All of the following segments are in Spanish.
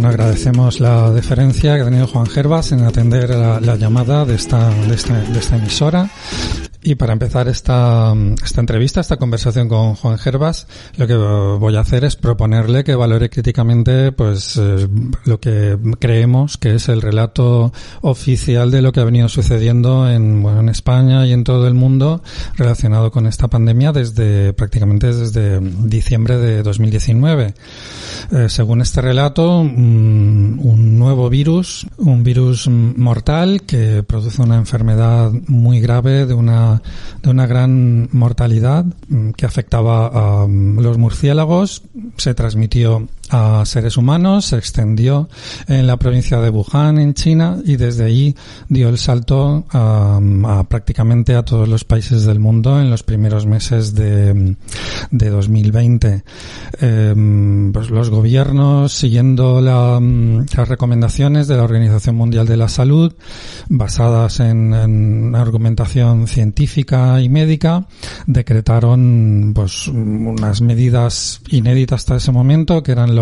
Bueno, agradecemos la deferencia que ha tenido Juan Gervas en atender la, la llamada de esta, de esta, de esta emisora y para empezar esta, esta entrevista, esta conversación con Juan Gervas, lo que voy a hacer es proponerle que valore críticamente pues eh, lo que creemos que es el relato oficial de lo que ha venido sucediendo en, bueno, en España y en todo el mundo relacionado con esta pandemia desde prácticamente desde diciembre de 2019. Eh, según este relato, un, un nuevo virus, un virus mortal que produce una enfermedad muy grave de una de una gran mortalidad mm, que afectaba a mm, los murciélagos, se transmitió a seres humanos, se extendió en la provincia de Wuhan, en China, y desde ahí dio el salto a, prácticamente a todos los países del mundo en los primeros meses de, de 2020. Em, pues los gobiernos, siguiendo las recomendaciones de la Organización Mundial de la Salud, basadas en, en argumentación científica y médica, decretaron pues unas medidas inéditas hasta ese momento, que eran los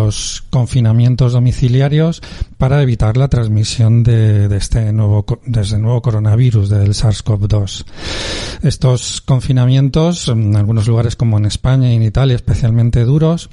confinamientos domiciliarios para evitar la transmisión de, este nuevo de este nuevo coronavirus del SARS-CoV-2. Estos confinamientos, en algunos lugares como en España y en Italia especialmente duros,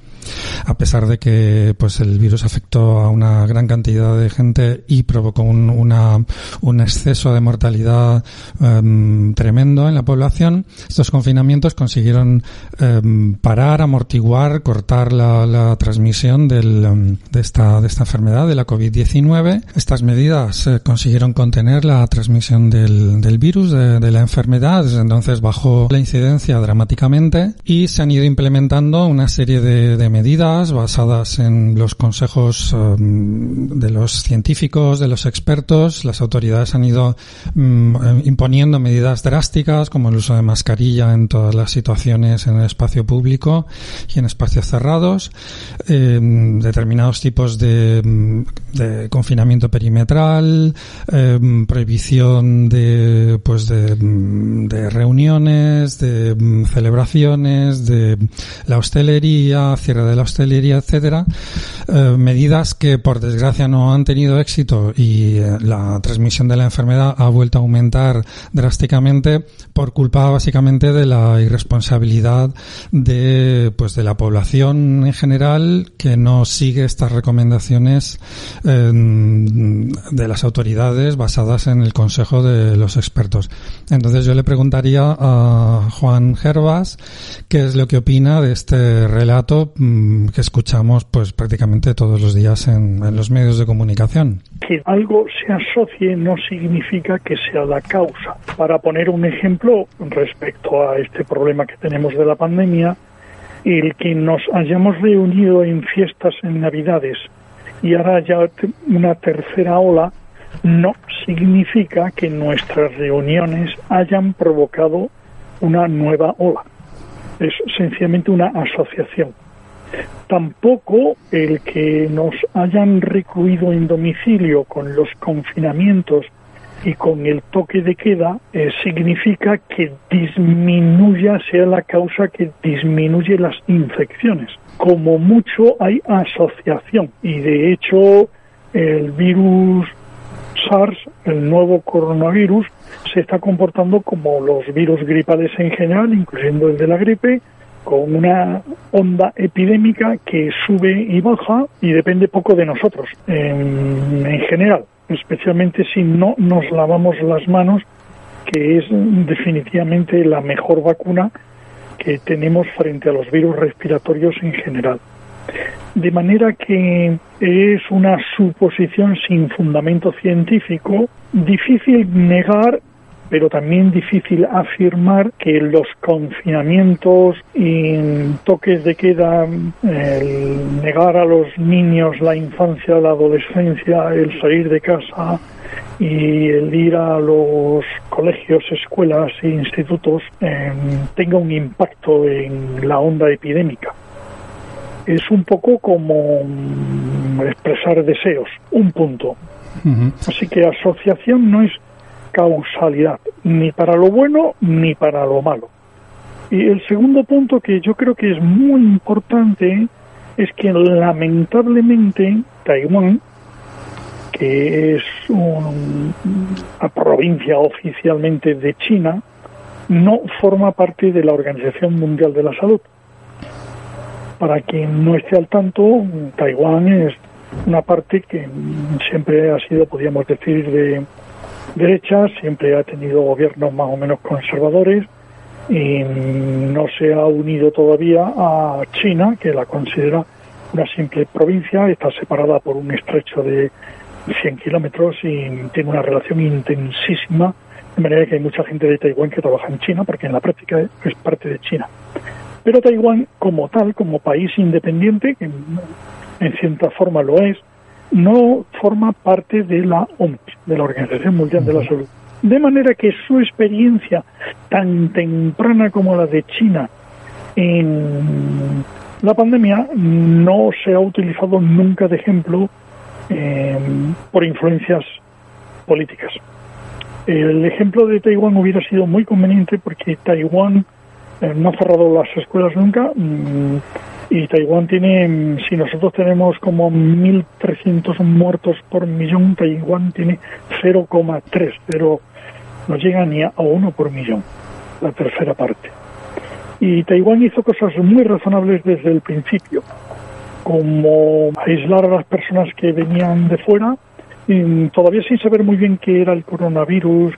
a pesar de que pues el virus afectó a una gran cantidad de gente y provocó un, un exceso de mortalidad em, tremendo en la población, estos confinamientos consiguieron em, parar, amortiguar, cortar la, transmisión del, em, de, esta, de esta enfermedad, de la COVID-19. Estas medidas eh, consiguieron contener la transmisión del, del virus, de, de la enfermedad, desde entonces bajó la incidencia dramáticamente y se han ido implementando una serie de, de medidas basadas en los consejos um, de los científicos, de los expertos. Las autoridades han ido um, imponiendo medidas drásticas como el uso de mascarilla en todas las situaciones en el espacio público y en espacios cerrados, eh, determinados tipos de, de, confinamiento perimetral, prohibición de, pues de, de reuniones, de celebraciones, de la hostelería, cierre de la hostelería, etcétera, eh, medidas que por desgracia no han tenido éxito y eh, la transmisión de la enfermedad ha vuelto a aumentar drásticamente por culpa básicamente de la irresponsabilidad de pues de la población en general que no sigue estas recomendaciones de las autoridades basadas en el consejo de los expertos. Entonces yo le preguntaría a Juan Gervas qué es lo que opina de este relato Mm, que escuchamos pues prácticamente todos los días en, en, los medios de comunicación. Que algo se asocie no significa que sea la causa. Para poner un ejemplo respecto a este problema que tenemos de la pandemia, el que nos hayamos reunido en fiestas en Navidades y ahora ya una tercera ola no significa que nuestras reuniones hayan provocado una nueva ola. Es sencillamente una asociación. Tampoco el que nos hayan recluido en domicilio con los confinamientos y con el toque de queda eh, significa que disminuya, sea la causa que disminuye las infecciones. Como mucho hay asociación y de hecho el virus SARS, el nuevo coronavirus, se está comportando como los virus gripales en general, incluyendo el de la gripe, con una onda epidémica que sube y baja y depende poco de nosotros en, en, general, especialmente si no nos lavamos las manos, que es definitivamente la mejor vacuna que tenemos frente a los virus respiratorios en general. De manera que es una suposición sin fundamento científico, difícil negar pero también difícil afirmar que los confinamientos y toques de queda, el negar a los niños la infancia, la adolescencia, el salir de casa y el ir a los colegios, escuelas e institutos eh, tenga un impacto en la onda epidémica. Es un poco como expresar deseos, un punto. Uh -huh. Así que asociación no es causalidad, ni para lo bueno ni para lo malo. Y el segundo punto que yo creo que es muy importante es que lamentablemente Taiwán, que es una provincia oficialmente de China, no forma parte de la Organización Mundial de la Salud. Para quien no esté al tanto, Taiwán es una parte que siempre ha sido, podríamos decir, de derecha, siempre ha tenido gobiernos más o menos conservadores y no se ha unido todavía a China, que la considera una simple provincia, está separada por un estrecho de 100 kilómetros y tiene una relación intensísima, de manera que hay mucha gente de Taiwán que trabaja en China, porque en la práctica es parte de China. Pero Taiwán como tal, como país independiente, que en cierta forma lo es, no forma parte de la OMS, de la Organización Mundial de la Salud. De manera que su experiencia tan temprana como la de China en la pandemia no se ha utilizado nunca de ejemplo eh, por influencias políticas. El ejemplo de Taiwán hubiera sido muy conveniente porque Taiwán no ha cerrado las escuelas nunca mm, y Taiwán tiene, si nosotros tenemos como 1.300 muertos por millón, Taiwán tiene 0,3, pero no llega ni a uno por millón, la tercera parte. Y Taiwán hizo cosas muy razonables desde el principio, como aislar a las personas que venían de fuera, y todavía sin saber muy bien qué era el coronavirus.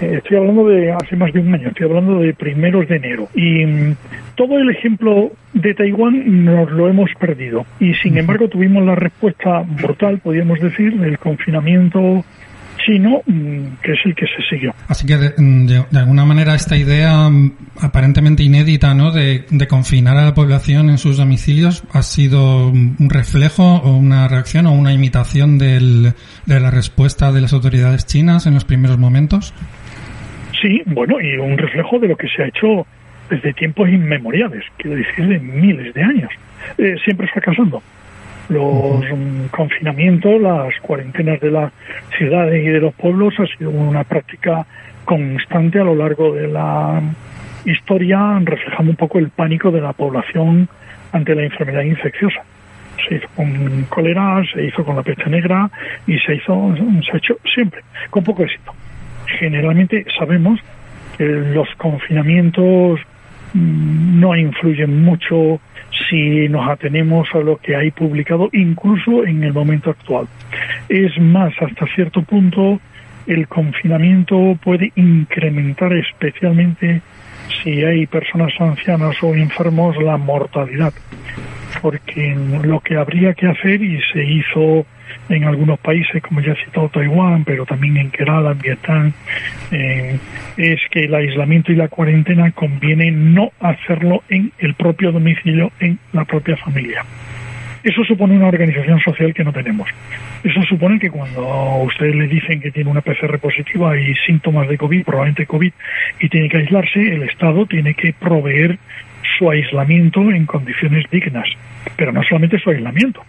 Eh, estoy hablando de hace más de un año, estoy hablando de primeros de enero. Y mm, todo el ejemplo de Taiwán nos lo hemos perdido. Y sin embargo tuvimos la respuesta brutal, podríamos decir, del confinamiento chino, mm, que es el que se siguió. Así que, de, alguna manera, esta idea mm, aparentemente inédita ¿no? De, confinar a la población en sus domicilios ha sido un reflejo o una reacción o una imitación del, de la respuesta de las autoridades chinas en los primeros momentos. Sí, bueno, y un reflejo de lo que se ha hecho desde tiempos inmemoriales, quiero decir, de miles de años, eh, siempre fracasando los confinamientos, las cuarentenas de las ciudades y de los pueblos ha sido una práctica constante a lo largo de la historia, reflejando un poco el pánico de la población ante la enfermedad infecciosa. Se hizo con cólera, se hizo con la peste negra y se hizo, se ha hecho siempre, con poco éxito. Generalmente sabemos que los confinamientos mm, no influyen mucho si nos atenemos a lo que hay publicado, incluso en el momento actual. Es más, hasta cierto punto, el confinamiento puede incrementar especialmente si hay personas ancianas o enfermos la mortalidad, porque lo que habría que hacer y se hizo en algunos países, como ya he citado Taiwán, pero también en Kerala, en Vietnam, es que el aislamiento y la cuarentena conviene no hacerlo en el propio domicilio, en la propia familia. Eso supone una organización social que no tenemos. Eso supone que cuando a usted le dicen que tiene una PCR positiva y síntomas de COVID, probablemente COVID, y tiene que aislarse, el Estado tiene que proveer su aislamiento en condiciones dignas. Pero no solamente su aislamiento,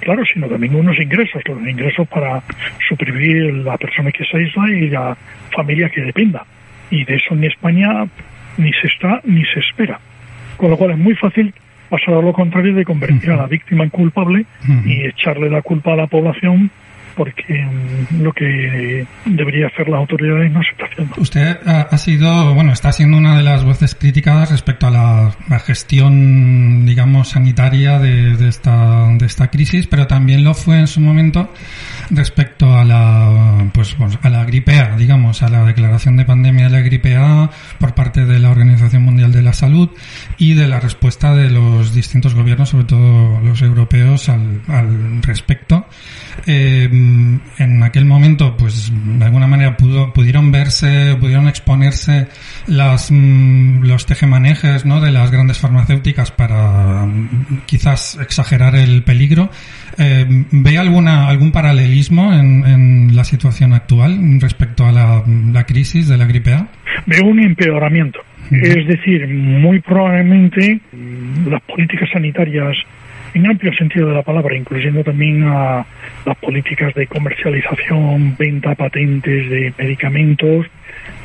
claro, sino también unos ingresos, los ingresos para suprimir la persona que se aísla y la familia que dependa. Y de eso en España ni se está ni se espera. Con lo cual es muy fácil pasar a lo contrario de convertir a la víctima en culpable y echarle la culpa a la población porque mm, lo que debería hacer las autoridades no se está haciendo. Usted ha, sido, bueno, está siendo una de las voces críticas respecto a la, gestión, digamos, sanitaria de, esta, de esta crisis, pero también lo fue en su momento respecto a la, pues, a la gripe A, digamos, a la declaración de pandemia de la gripe A por parte de la Organización Mundial de la Salud y de la respuesta de los distintos gobiernos, sobre todo los europeos, al, al respecto. Eh, en aquel momento, pues de alguna manera pudo, pudieron verse, pudieron exponerse las, mm, los tejemanejes ¿no? de las grandes farmacéuticas para mm, quizás exagerar el peligro. Eh, ¿Ve alguna, algún paralelismo en, en, la situación actual respecto a la, la, crisis de la gripe A? Veo un empeoramiento. Es decir, muy probablemente las políticas sanitarias en amplio sentido de la palabra, incluyendo también a las políticas de comercialización, venta, patentes de medicamentos,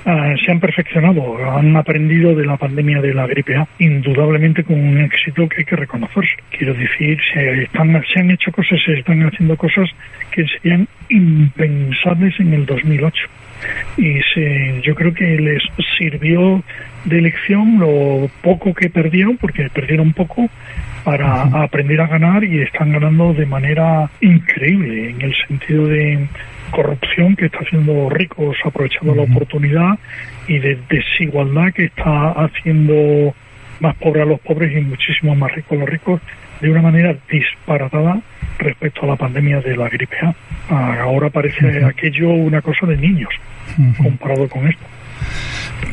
ah, se han perfeccionado, han aprendido de la pandemia de la gripe A, indudablemente con un éxito que hay que reconocerse. Quiero decir, se, están, se han hecho cosas, se están haciendo cosas que serían impensables en el 2008 y se, yo creo que les sirvió de lección lo poco que perdieron, porque perdieron poco, para aprender a ganar y están ganando de manera increíble en el sentido de corrupción que está haciendo ricos aprovechando la oportunidad y de desigualdad que está haciendo más pobres a los pobres y muchísimo más ricos a los ricos de una manera disparatada respecto a la pandemia de la gripe A. Ahora parece aquello una cosa de niños comparado con esto.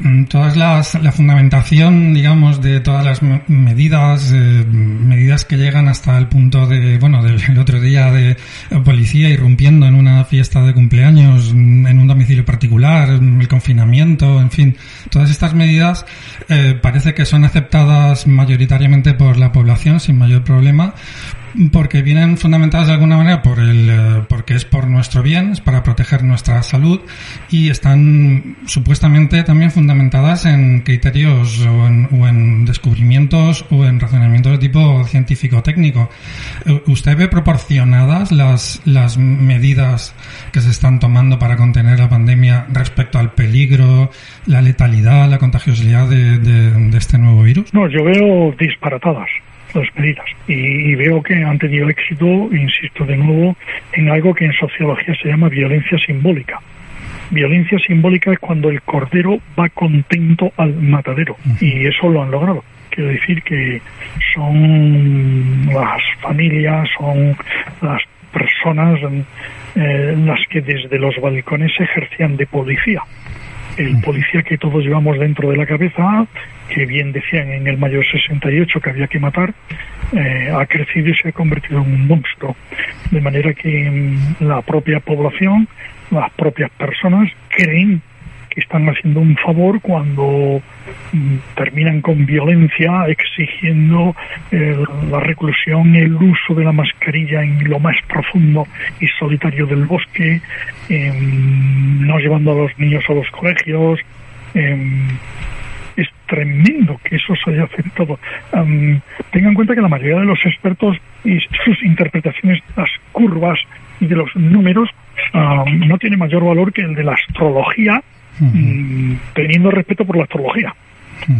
Mm, todas las, la fundamentación, digamos, de todas las medidas, eh, medidas que llegan hasta el punto de, bueno, del otro día de policía irrumpiendo en una fiesta de cumpleaños, mm, en un domicilio particular, mm, el confinamiento, en fin, todas estas medidas eh, parece que son aceptadas mayoritariamente por la población sin mayor problema, porque vienen fundamentadas de alguna manera por el, eh, porque es por nuestro bien, es para proteger nuestra salud y están supuestamente también fundamentadas en criterios o en, o en descubrimientos o en razonamientos de tipo científico-técnico. Eh, ¿Usted ve proporcionadas las, las medidas que se están tomando para contener la pandemia respecto al peligro, la letalidad, la contagiosidad de, de este nuevo virus? No, yo veo disparatadas las medidas. Y, veo que han tenido éxito, insisto de nuevo, en algo que en sociología se llama violencia simbólica. Violencia simbólica es cuando el cordero va contento al matadero. Y eso lo han logrado. Quiero decir que son las familias, son las personas eh, las que desde los balcones ejercían de policía el policía que todos llevamos dentro de la cabeza, que bien decían en el mayo 68 que había que matar, eh, ha crecido y se ha convertido en un monstruo. De manera que mm, la propia población, las propias personas creen están haciendo un favor cuando mm, terminan con violencia exigiendo eh, la reclusión, el uso de la mascarilla en lo más profundo y solitario del bosque, em, no llevando a los niños a los colegios. Em, es tremendo que eso se haya aceptado. tengan en cuenta que la mayoría de los expertos y sus interpretaciones de las curvas y de los números no tiene mayor valor que el de la astrología Mm, teniendo respeto por la astrología.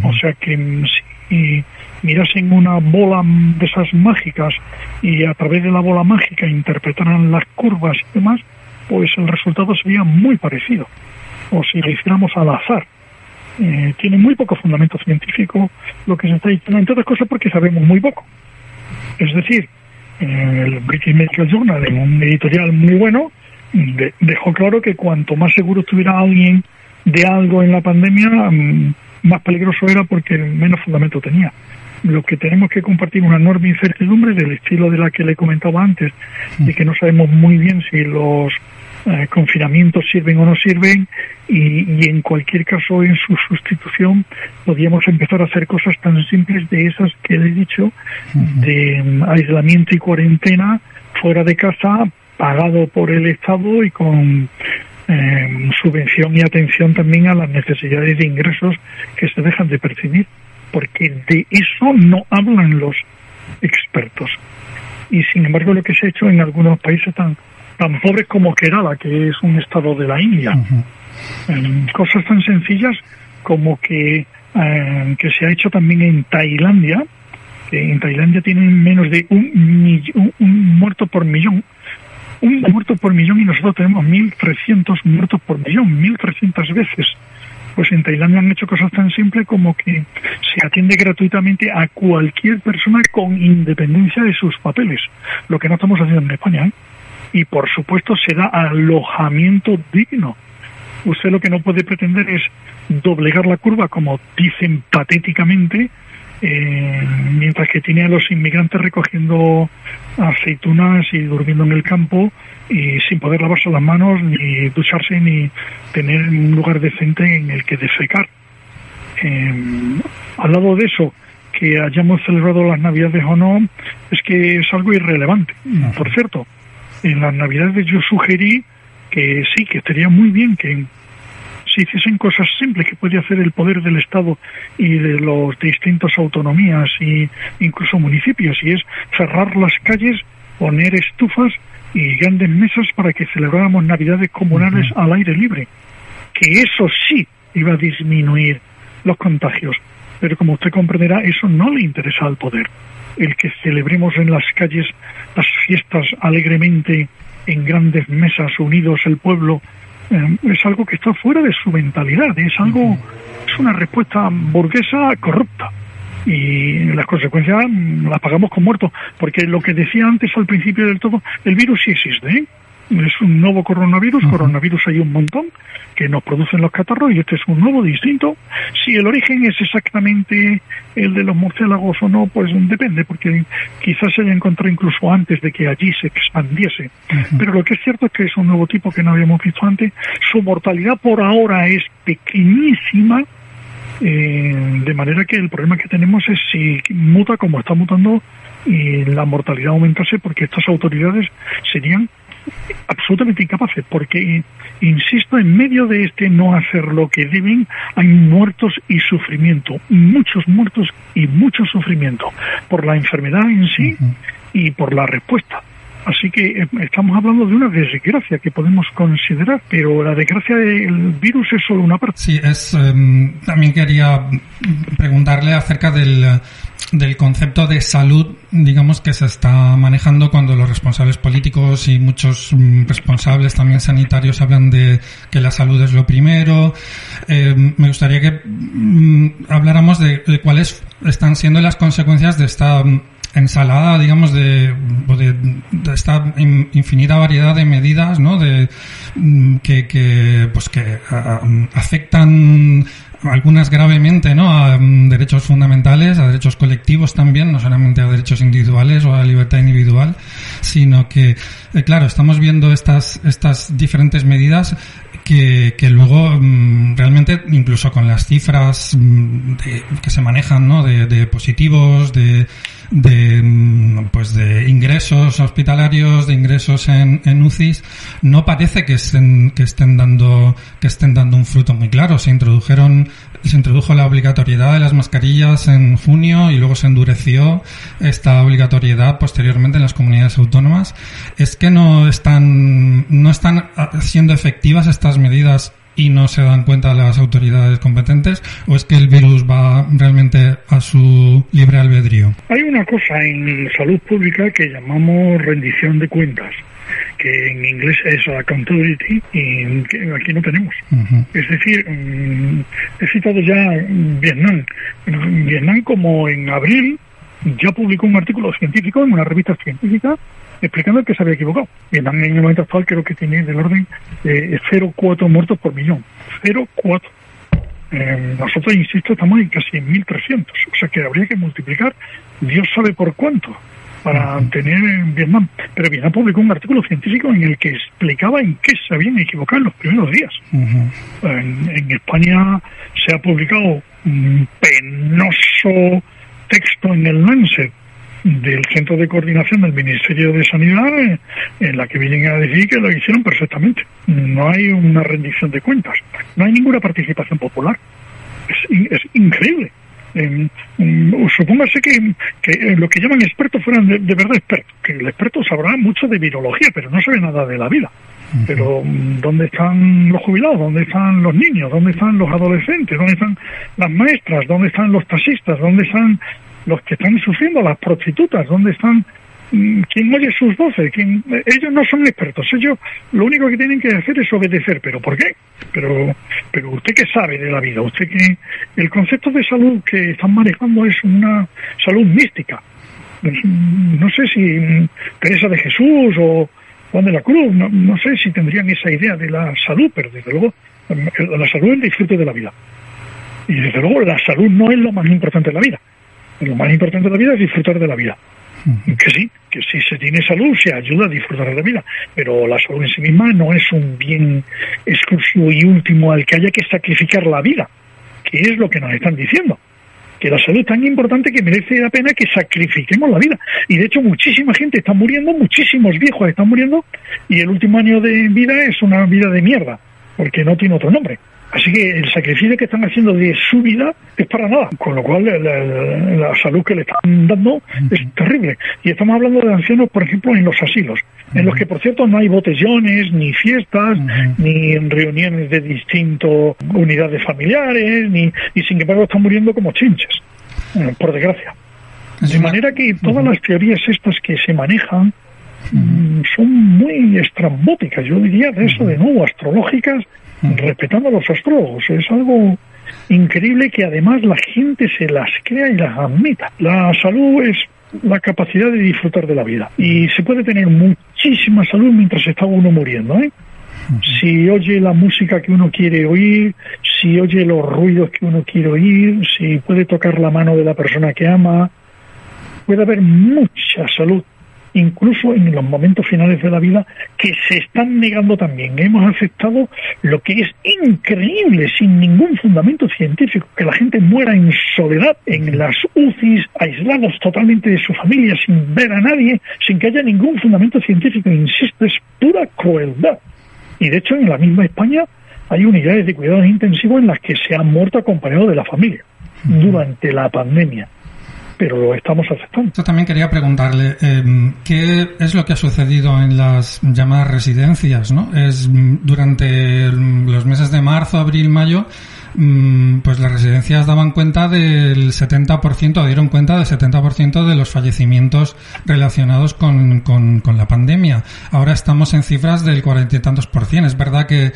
O sea que mm, si mirasen una bola de esas mágicas y a través de la bola mágica interpretaran las curvas y demás, pues el resultado sería muy parecido. O si lo hiciéramos al azar. Eh, tiene muy poco fundamento científico lo que se está diciendo, entre otras cosas porque sabemos muy poco. Es decir, el British Medical Journal, en un editorial muy bueno, dejó claro que cuanto más seguro estuviera alguien de algo en la pandemia, mm, más peligroso era porque menos fundamento tenía. Lo que tenemos que compartir una enorme incertidumbre del estilo de la que le comentaba antes, de que no sabemos muy bien si los eh, confinamientos sirven o no sirven y, en cualquier caso en su sustitución podríamos empezar a hacer cosas tan simples de esas que le he dicho, de mm, aislamiento y cuarentena fuera de casa, pagado por el Estado y con eh, subvención y atención también a las necesidades de ingresos que se dejan de percibir, porque de eso no hablan los expertos. Y sin embargo lo que se ha hecho en algunos países tan, tan pobres como Kerala, que es un estado de la India, cosas tan sencillas como que, eh, que se ha hecho también en Tailandia, que en Tailandia tienen menos de un, un muerto por millón, un muerto por millón y nosotros tenemos 1.300 muertos por millón, 1.300 veces. Pues en Tailandia han hecho cosas tan simples como que se atiende gratuitamente a cualquier persona con independencia de sus papeles, lo que no estamos haciendo en España. ¿eh? Y por supuesto se da alojamiento digno. Usted lo que no puede pretender es doblegar la curva, como dicen patéticamente, eh, mientras que tiene a los inmigrantes recogiendo aceitunas y durmiendo en el campo y sin poder lavarse las manos ni ducharse ni tener un lugar decente en el que defecar. Eh, al lado de eso, que hayamos celebrado las Navidades o no es que es algo irrelevante. Por cierto, en las Navidades yo sugerí que sí, que estaría muy bien que se hiciesen cosas simples que puede hacer el poder del Estado y de las distintas autonomías e incluso municipios, y es cerrar las calles, poner estufas y grandes mesas para que celebráramos Navidades comunales al aire libre. Que eso sí iba a disminuir los contagios. Pero como usted comprenderá, eso no le interesa al poder. El que celebremos en las calles las fiestas alegremente en grandes mesas unidos el pueblo eh, es algo que está fuera de su mentalidad, es algo, es una respuesta burguesa corrupta y las consecuencias las pagamos con muertos, porque lo que decía antes al principio del todo, el virus sí existe, ¿eh? Es un nuevo coronavirus, coronavirus hay un montón que nos producen los catarros y este es un nuevo distinto. Si el origen es exactamente el de los murciélagos o no, pues depende, porque quizás se haya encontrado incluso antes de que allí se expandiese. Pero lo que es cierto es que es un nuevo tipo que no habíamos visto antes. Su mortalidad por ahora es pequeñísima, eh, de manera que el problema que tenemos es si muta como está mutando y la mortalidad aumentase porque estas autoridades serían absolutamente incapaces, porque, insisto, en medio de este no hacer lo que deben, hay muertos y sufrimiento, muchos muertos y mucho sufrimiento, por la enfermedad en sí y por la respuesta. Así que eh, estamos hablando de una desgracia que podemos considerar, pero la desgracia del virus es solo una parte. Sí, es, em, también quería preguntarle acerca del, del concepto de salud, digamos, que se está manejando cuando los responsables políticos y muchos mm, responsables también sanitarios hablan de que la salud es lo primero. Em, me gustaría que mm, habláramos de, cuáles están siendo las consecuencias de esta mm, ensalada, digamos, de, esta infinita variedad de medidas, ¿no? De, mm, que, pues que afectan algunas gravemente, ¿no? A mm, derechos fundamentales, a derechos colectivos también, no solamente a derechos individuales o a libertad individual, sino que, eh, claro, estamos viendo estas, estas diferentes medidas que, que luego mm, realmente incluso con las cifras de, que se manejan, ¿no? De, de positivos, de de mm, pues de ingresos hospitalarios, de ingresos en, en UCIs, no parece que estén, que estén dando que estén dando un fruto muy claro. Se introdujeron se introdujo la obligatoriedad de las mascarillas en junio y luego se endureció esta obligatoriedad posteriormente en las comunidades autónomas. Es que no están no están siendo efectivas estas medidas y no se dan cuenta las autoridades competentes o es que el virus va realmente a su libre albedrío? Hay una cosa en salud pública que llamamos rendición de cuentas que en inglés es accountability y que aquí no tenemos. Es decir, mm, he citado ya Vietnam. Vietnam como en abril ya publicó un artículo científico en una revista científica explicando que se había equivocado. Vietnam en el momento actual creo que tiene del orden de 0,4 muertos por millón. 0,4. Eh, nosotros, insisto, estamos en casi 1.300. O sea que habría que multiplicar, Dios sabe por cuánto, para tener en Vietnam. Pero Vietnam publicó un artículo científico en el que explicaba en qué se habían equivocado en los primeros días. en, en España se ha publicado un penoso texto en el Lancet del Centro de Coordinación del Ministerio de Sanidad eh, en la que vienen a decir que lo hicieron perfectamente. No hay una rendición de cuentas, no hay ninguna participación popular. Es, increíble. Supóngase que, que, lo que llaman expertos fueran de, verdad expertos, que el experto sabrá mucho de virología, pero no sabe nada de la vida. Pero ¿dónde están los jubilados? ¿Dónde están los niños? ¿Dónde están los adolescentes? ¿Dónde están las maestras? ¿Dónde están los taxistas? ¿Dónde están los que están sufriendo, las prostitutas, ¿dónde están? Mm, ¿Quién oye sus voces? ¿Quién? Ellos no son expertos, ellos lo único que tienen que hacer es obedecer. ¿Pero por qué? Pero, pero usted qué sabe de la vida, usted que el concepto de salud que están manejando es una salud mística. No sé si Teresa de Jesús o Juan de la Cruz, no, no sé si tendrían esa idea de la salud, pero desde luego la salud es el disfrute de la vida. Y desde luego la salud no es lo más importante de la vida. Lo más importante de la vida es disfrutar de la vida. Que sí, que si se tiene salud se ayuda a disfrutar de la vida, pero la salud en sí misma no es un bien exclusivo y último al que haya que sacrificar la vida, que es lo que nos están diciendo. que la salud es tan importante que merece la pena que sacrifiquemos la vida. Y de hecho muchísima gente está muriendo, muchísimos viejos están muriendo y el último año de vida es una vida de mierda, porque no tiene otro nombre. Así que el sacrificio que están haciendo de su vida es para nada, con lo cual la, salud que le están dando es terrible. Y estamos hablando de ancianos, por ejemplo, en los asilos, en los que, por cierto, no hay botellones, ni fiestas, ni reuniones de distintas unidades familiares, ni, y sin embargo están muriendo como chinches, eh, por desgracia. De manera que todas las teorías estas que se manejan mm, son muy estrambóticas, yo diría de eso de nuevo, astrológicas respetando a los astrólogos. Es algo increíble que además la gente se las crea y las admita. La salud es la capacidad de disfrutar de la vida y se puede tener muchísima salud mientras está uno muriendo. ¿eh? Si oye la música que uno quiere oír, si oye los ruidos que uno quiere oír, si puede tocar la mano de la persona que ama, puede haber mucha salud incluso en los momentos finales de la vida, que se están negando también. Hemos aceptado lo que es increíble, sin ningún fundamento científico, que la gente muera en soledad, en las UCIs, aislados totalmente de su familia, sin ver a nadie, sin que haya ningún fundamento científico. Insisto, es pura crueldad. Y de hecho, en la misma España hay unidades de cuidados intensivos en las que se han muerto acompañados de la familia durante la pandemia pero lo estamos aceptando. Yo también quería preguntarle, em, ¿qué es lo que ha sucedido en las llamadas residencias? ¿no? Es mm, durante los meses de marzo, abril, mayo, Mm, pues las residencias daban cuenta del 70%, dieron cuenta del 70% de los fallecimientos relacionados con, con, la pandemia. Ahora estamos en cifras del cuarenta y tantos por cien. Es verdad que,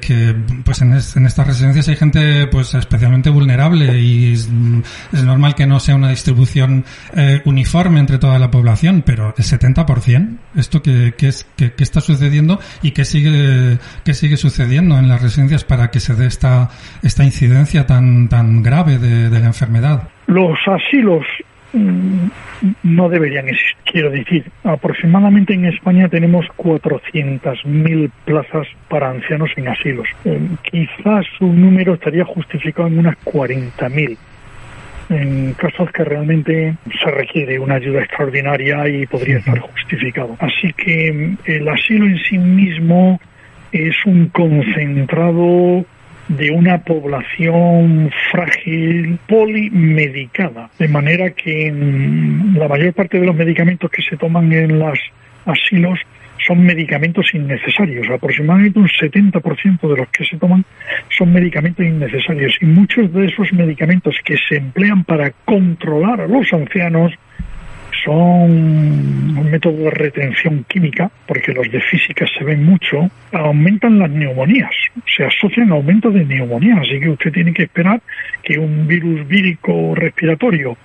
que, pues en, en, estas residencias hay gente pues especialmente vulnerable y es, normal que no sea una distribución eh, uniforme entre toda la población, pero el 70%, esto que, que es, que, que está sucediendo y que sigue, que sigue sucediendo en las residencias para que se dé esta esta incidencia tan, tan grave de, la enfermedad? Los asilos no deberían existir. Quiero decir, aproximadamente en España tenemos 400.000 plazas para ancianos en asilos. Eh, quizás su número estaría justificado en unas 40.000 en casos que realmente se requiere una ayuda extraordinaria y podría estar justificado. Así que mm, el asilo en sí mismo es un concentrado de una población frágil, polimedicada, de manera que la mayor parte de los medicamentos que se toman en los asilos son medicamentos innecesarios. Aproximadamente un 70% de los que se toman son medicamentos innecesarios y muchos de esos medicamentos que se emplean para controlar a los ancianos son un método de retención química, porque los de física se ven mucho, aumentan las neumonías, se asocian a aumento de neumonías, así que usted tiene que esperar que un virus vírico respiratorio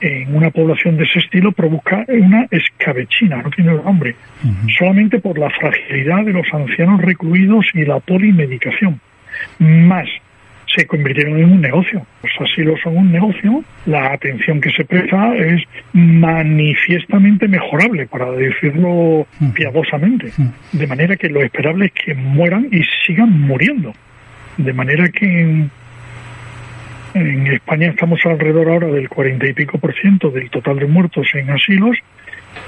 en una población de ese estilo provoca una escabechina, no tiene nombre, solamente por la fragilidad de los ancianos recluidos y la polimedicación. Más se convirtieron en un negocio. Los asilos son un negocio, la atención que se presta es manifiestamente mejorable, para decirlo piadosamente. De manera que lo esperable es que mueran y sigan muriendo. De manera que en, en España estamos alrededor ahora del cuarenta y pico por ciento del total de muertos en asilos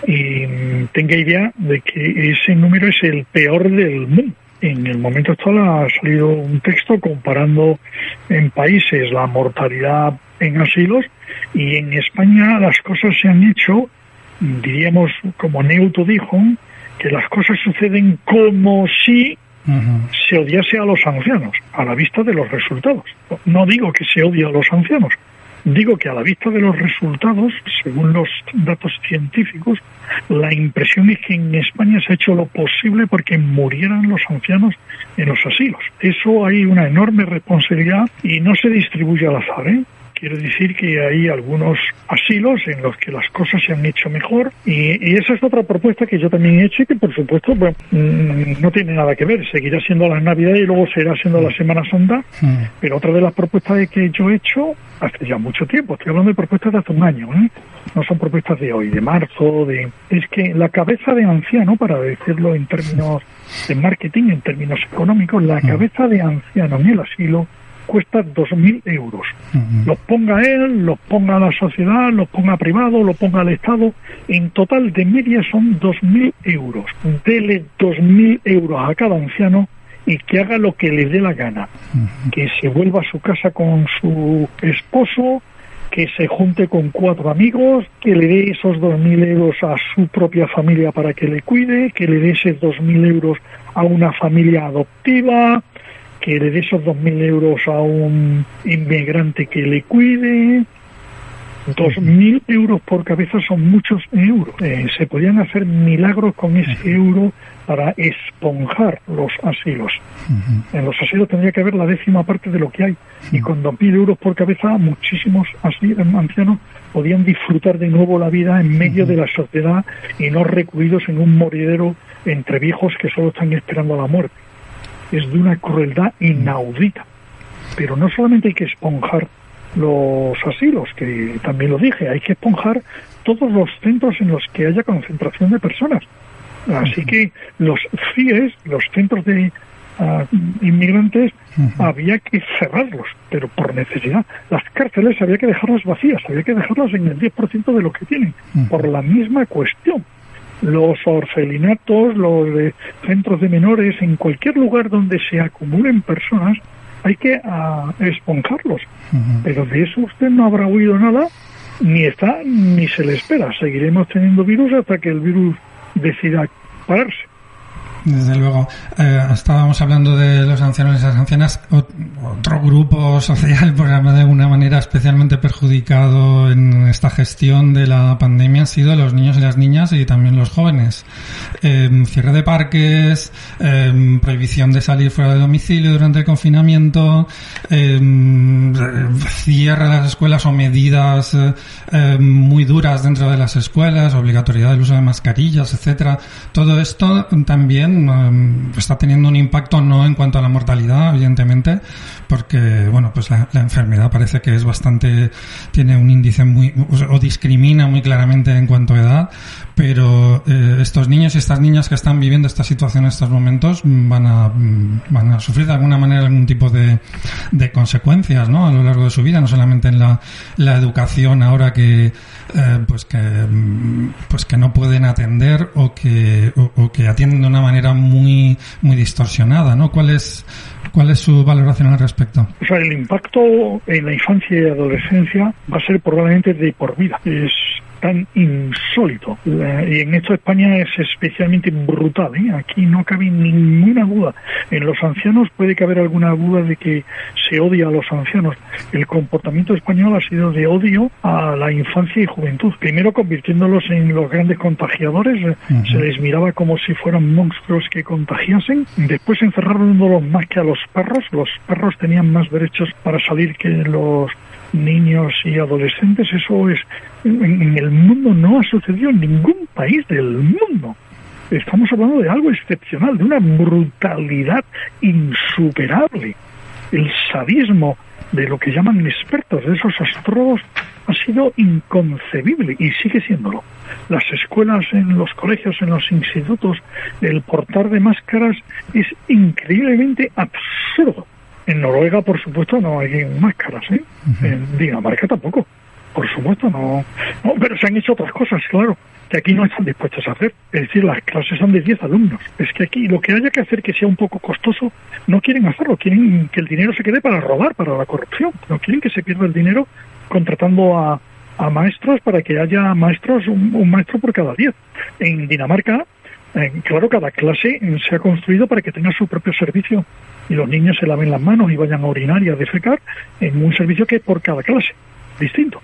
y tenga idea de que ese número es el peor del mundo en el momento actual ha salido un texto comparando en países la mortalidad en asilos y en España las cosas se han hecho, diríamos, como Neuto dijo, que las cosas suceden como si se odiase a los ancianos, a la vista de los resultados. No digo que se odie a los ancianos, Digo que a la vista de los resultados, según los datos científicos, la impresión es que en España se ha hecho lo posible porque murieran los ancianos en los asilos. Eso hay una enorme responsabilidad y no se distribuye al azar. ¿eh? Quiero decir que hay algunos asilos en los que las cosas se han hecho mejor y, esa es otra propuesta que yo también he hecho y que por supuesto mm, no tiene nada que ver. Seguirá siendo la Navidad y luego seguirá siendo la Semana Santa. Mm. Pero otra de las propuestas que yo he hecho hace ya mucho tiempo, estoy hablando de propuestas de hace un año, ¿eh? no son propuestas de hoy, de marzo, de es que la cabeza de anciano, para decirlo en términos de marketing, en términos económicos, la mm. cabeza de anciano en el asilo cuesta 2.000 euros. Los ponga él, los ponga la sociedad, los ponga privado, los ponga el Estado. En total de media son 2.000 euros. Dele 2.000 euros a cada anciano y que haga lo que le dé la gana. Que se vuelva a su casa con su esposo, que se junte con cuatro amigos, que le dé esos dos mil euros a su propia familia para que le cuide, que le dé esos dos mil euros a una familia adoptiva, que le dé esos dos mil euros a un inmigrante que le cuide. Dos mil euros por cabeza son muchos euros. Eh, se podían hacer milagros con ese euro para esponjar los asilos. En los asilos tendría que haber la décima parte de lo que hay. Y con 2.000 euros por cabeza, muchísimos ancianos podían disfrutar de nuevo la vida en medio de la sociedad y no recluidos en un moridero entre viejos que solo están esperando la muerte. Es de una crueldad inaudita. Pero no solamente hay que esponjar los asilos, que también lo dije, hay que esponjar todos los centros en los que haya concentración de personas Así que los CIES, los centros de ah, inmigrantes, había que cerrarlos, pero por necesidad. Las cárceles había que dejarlas vacías, había que dejarlas en el 10% de lo que tienen, por la misma cuestión. Los orfelinatos, los de centros de menores, en cualquier lugar donde se acumulen personas, hay que uh, esponjarlos. Pero de eso usted no habrá oído nada, ni está, ni se le espera. Seguiremos teniendo virus hasta que el virus decida pararse. Desde luego, eh, estábamos hablando de los ancianos y las ancianas, otro grupo social, por ejemplo, de alguna manera especialmente perjudicado en esta gestión de la pandemia han sido los niños y las niñas y también los jóvenes. Eh, cierre de parques, eh, prohibición de salir fuera de domicilio durante el confinamiento, cierre de las escuelas o medidas muy duras dentro de las escuelas, obligatoriedad del uso de mascarillas, etcétera. Todo esto también está teniendo un impacto no en cuanto a la mortalidad, evidentemente, porque, bueno, pues la, enfermedad parece que es bastante, tiene un índice muy, o, discrimina muy claramente en cuanto a edad, pero eh, estos niños y estas niñas que están viviendo esta situación en estos momentos van a, van a sufrir de alguna manera algún tipo de, de consecuencias, ¿no? A lo largo de su vida, no solamente en la, la educación ahora que, eh, pues que pues que no pueden atender o que o, que atienden de una manera muy muy distorsionada no cuál es cuál es su valoración al respecto o sea el impacto en la infancia y adolescencia va a ser probablemente de por vida tan insólito. y en esto España es especialmente brutal. ¿eh? Aquí no cabe ninguna duda. En los ancianos puede caber alguna duda de que se odia a los ancianos. El comportamiento español ha sido de odio a la infancia y juventud. Primero convirtiéndolos en los grandes contagiadores. Se les miraba como si fueran monstruos que contagiasen. Después encerrándolos más que a los perros. Los perros tenían más derechos para salir que los niños y adolescentes. Eso es en, el mundo no ha sucedido en ningún país del mundo. Estamos hablando de algo excepcional, de una brutalidad insuperable. El sadismo de lo que llaman expertos, de esos astrólogos, ha sido inconcebible y sigue siéndolo. Las escuelas, en los colegios, en los institutos, el portar de máscaras es increíblemente absurdo. En Noruega, por supuesto, no hay máscaras, ¿eh? En Dinamarca tampoco. Por supuesto, no. no. Pero se han hecho otras cosas, claro, que aquí no están dispuestos a hacer. Es decir, las clases son de 10 alumnos. Es que aquí lo que haya que hacer que sea un poco costoso, no quieren hacerlo. Quieren que el dinero se quede para robar, para la corrupción. No quieren que se pierda el dinero contratando a, a maestros para que haya maestros, un, maestro por cada 10. En Dinamarca, eh, claro, cada clase se ha construido para que tenga su propio servicio y los niños se laven las manos y vayan a orinar y a defecar en un servicio que es por cada clase, distinto.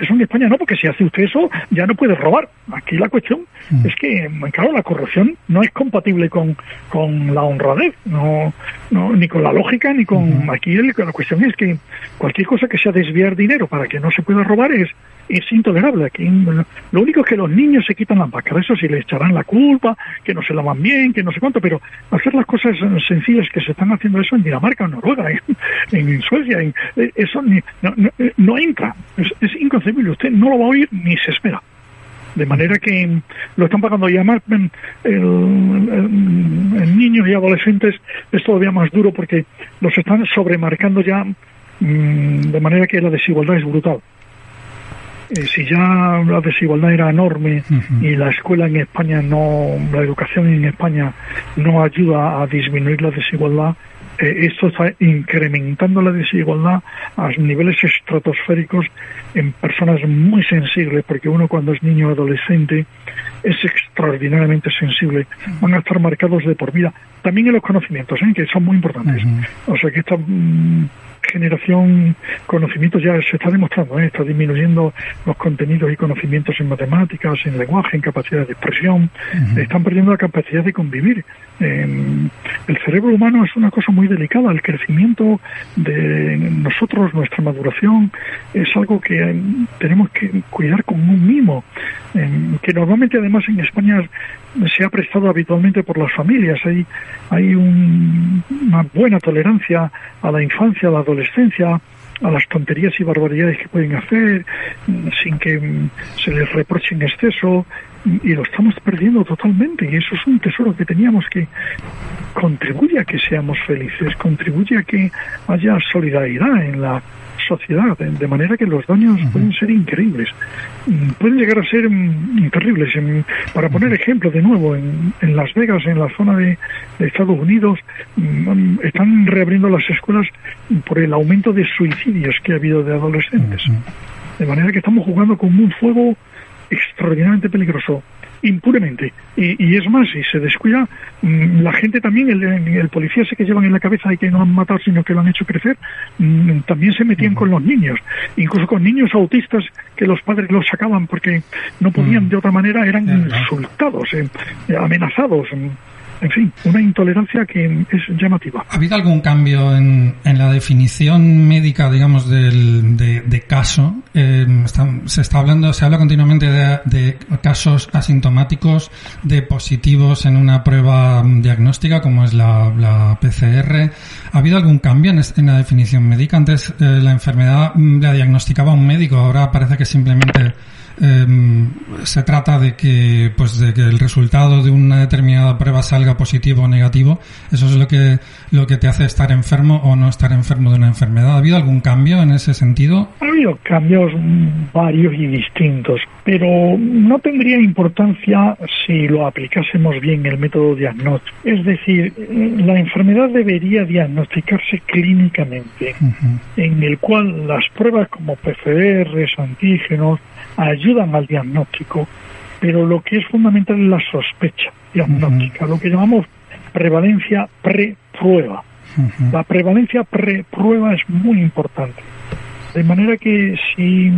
Eso en España no, porque si hace usted eso ya no puede robar. Aquí la cuestión mm. es que, claro, la corrupción no es compatible con, con la honradez, no, no, ni con la lógica, ni con... Aquí la cuestión es que cualquier cosa que sea desviar dinero para que no se pueda robar es es intolerable. Aquí lo único es que los niños se quitan las máscaras, eso sí le echarán la culpa, que no se lavan bien, que no sé cuánto, pero hacer las cosas sencillas que se están haciendo eso en Dinamarca, en Noruega, en, Suecia, en, eh, eso no, entra, es, inconcebible, usted no lo va a oír ni se espera. De manera que lo están pagando ya más el, el, niños y adolescentes es todavía más duro porque los están sobremarcando ya mm, de manera que la desigualdad es brutal. Eh, si ya la desigualdad era enorme y la escuela en España no, la educación en España no ayuda a disminuir la desigualdad, esto está incrementando la desigualdad a niveles estratosféricos en personas muy sensibles, porque uno cuando es niño o adolescente es extraordinariamente sensible, van a estar marcados de por vida. También en los conocimientos, ¿eh? que son muy importantes. O sea que esta mm, generación conocimientos ya se está demostrando, ¿eh? está disminuyendo los contenidos y conocimientos en matemáticas, en lenguaje, en capacidad de expresión, están perdiendo la capacidad de convivir. el cerebro humano es una cosa muy delicada, el crecimiento de nosotros, nuestra maduración, es algo que tenemos que cuidar como un mimo, que normalmente además en España se ha prestado habitualmente por las familias. Hay, hay una buena tolerancia a la infancia, a la adolescencia, a las tonterías y barbaridades que pueden hacer, sin que se les reproche en exceso, y lo estamos perdiendo totalmente. Y eso es un tesoro que teníamos que contribuye a que seamos felices, contribuye a que haya solidaridad en la sociedad, de manera que los daños pueden ser increíbles, mm, pueden llegar a ser mm, terribles. Para poner ejemplo, de nuevo, en, Las Vegas, en la zona de, Estados Unidos, mm, están reabriendo las escuelas por el aumento de suicidios que ha habido de adolescentes. De manera que estamos jugando con un fuego extraordinariamente peligroso impunemente. Y, es más, si se descuida, mm, la gente también, el, policía ese que llevan en la cabeza y que no han matado, sino que lo han hecho crecer, mm, también se metían con los niños, incluso con niños autistas que los padres los sacaban porque no podían de otra manera, eran insultados, eh, amenazados en fin, una intolerancia que es llamativa. ¿Ha habido algún cambio en, la definición médica, digamos, del, de, caso? Eh, se está hablando, se habla continuamente de, casos asintomáticos, de positivos en una prueba diagnóstica, como es la, PCR. ¿Ha habido algún cambio en, la definición médica? Antes eh, la enfermedad la diagnosticaba un médico, ahora parece que simplemente Em, se trata de que, pues, de que el resultado de una determinada prueba salga positivo o negativo. Eso es lo que, lo que te hace estar enfermo o no estar enfermo de una enfermedad. ¿Ha habido algún cambio en ese sentido? Ha habido cambios varios y distintos, pero no tendría importancia si lo aplicásemos bien el método diagnóstico. Es decir, la enfermedad debería diagnosticarse clínicamente, en el cual las pruebas como PCRs, antígenos, ayudan al diagnóstico, pero lo que es fundamental es la sospecha diagnóstica, lo que llamamos prevalencia pre-prueba. La prevalencia pre-prueba es muy importante. De manera que si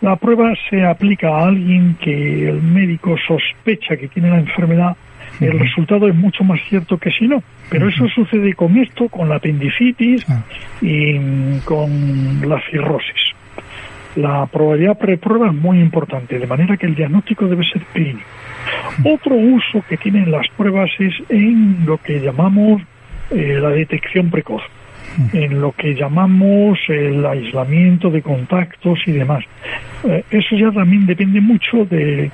la prueba se aplica a alguien que el médico sospecha que tiene la enfermedad, el resultado es mucho más cierto que si no. Pero eso sucede con esto, con la apendicitis ah. y con la cirrosis. La probabilidad preprueba es muy importante, de manera que el diagnóstico debe ser clínico. Otro uso que tienen las pruebas es en lo que llamamos eh, la detección precoz, en lo que llamamos el aislamiento de contactos y demás. Eh, eso ya también depende mucho de